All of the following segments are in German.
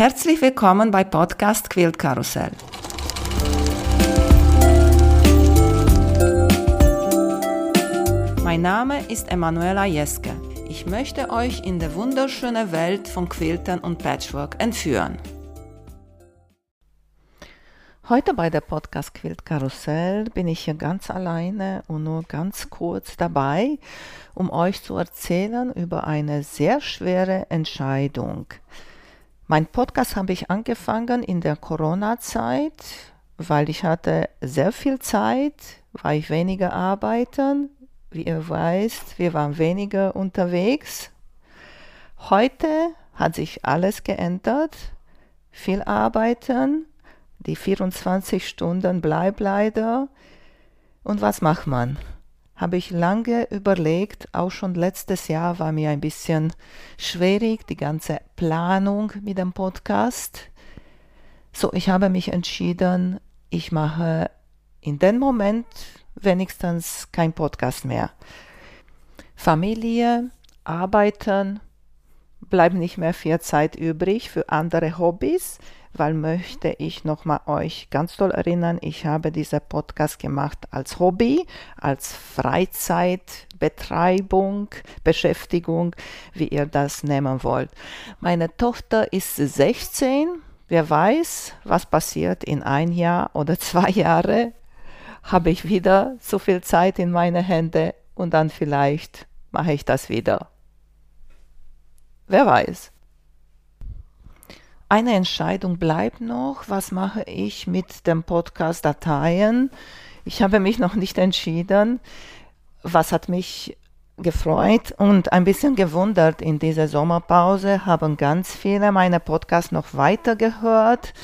Herzlich willkommen bei Podcast Quilt Karussell. Mein Name ist Emanuela Jeske. Ich möchte euch in die wunderschöne Welt von Quiltern und Patchwork entführen. Heute bei der Podcast Quilt Karussell bin ich hier ganz alleine und nur ganz kurz dabei, um euch zu erzählen über eine sehr schwere Entscheidung. Mein Podcast habe ich angefangen in der Corona-Zeit, weil ich hatte sehr viel Zeit, war ich weniger arbeiten. Wie ihr weißt, wir waren weniger unterwegs. Heute hat sich alles geändert. Viel arbeiten, die 24 Stunden bleibt leider. Und was macht man? Habe ich lange überlegt, auch schon letztes Jahr war mir ein bisschen schwierig, die ganze Planung mit dem Podcast. So, ich habe mich entschieden, ich mache in dem Moment wenigstens kein Podcast mehr. Familie, Arbeiten, bleibt nicht mehr viel Zeit übrig für andere Hobbys weil möchte ich nochmal euch ganz toll erinnern, ich habe diesen Podcast gemacht als Hobby, als Freizeitbetreibung, Beschäftigung, wie ihr das nehmen wollt. Meine Tochter ist 16. Wer weiß, was passiert in ein Jahr oder zwei Jahre, habe ich wieder so viel Zeit in meine Hände und dann vielleicht mache ich das wieder. Wer weiß. Eine Entscheidung bleibt noch. Was mache ich mit dem Podcast Dateien? Ich habe mich noch nicht entschieden. Was hat mich gefreut und ein bisschen gewundert in dieser Sommerpause haben ganz viele meine Podcasts noch weiter gehört.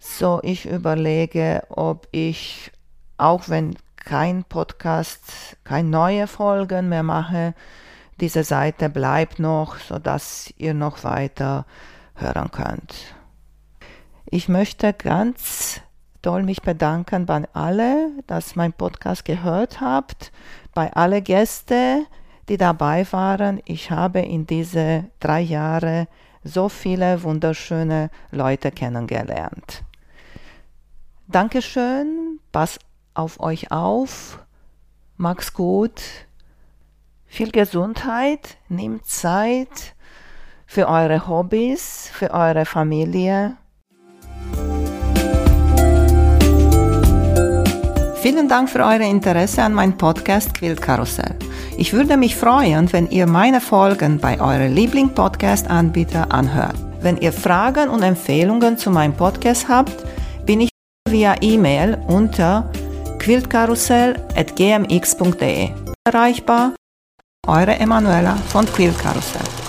So ich überlege, ob ich auch wenn kein Podcast, keine neue Folgen mehr mache, diese Seite bleibt noch, so dass ihr noch weiter hören könnt. Ich möchte ganz doll mich bedanken bei alle, dass mein Podcast gehört habt, bei alle Gäste, die dabei waren. Ich habe in diese drei Jahre so viele wunderschöne Leute kennengelernt. Dankeschön, pass auf euch auf, mag's gut, viel Gesundheit, nehmt Zeit für eure Hobbys, für eure Familie. Vielen Dank für euer Interesse an meinem Podcast Quilt Karussell. Ich würde mich freuen, wenn ihr meine Folgen bei eurem Liebling-Podcast-Anbieter anhört. Wenn ihr Fragen und Empfehlungen zu meinem Podcast habt, bin ich via E-Mail unter quiltkarussell.gmx.de erreichbar. Eure Emanuela von Quiltkarussell.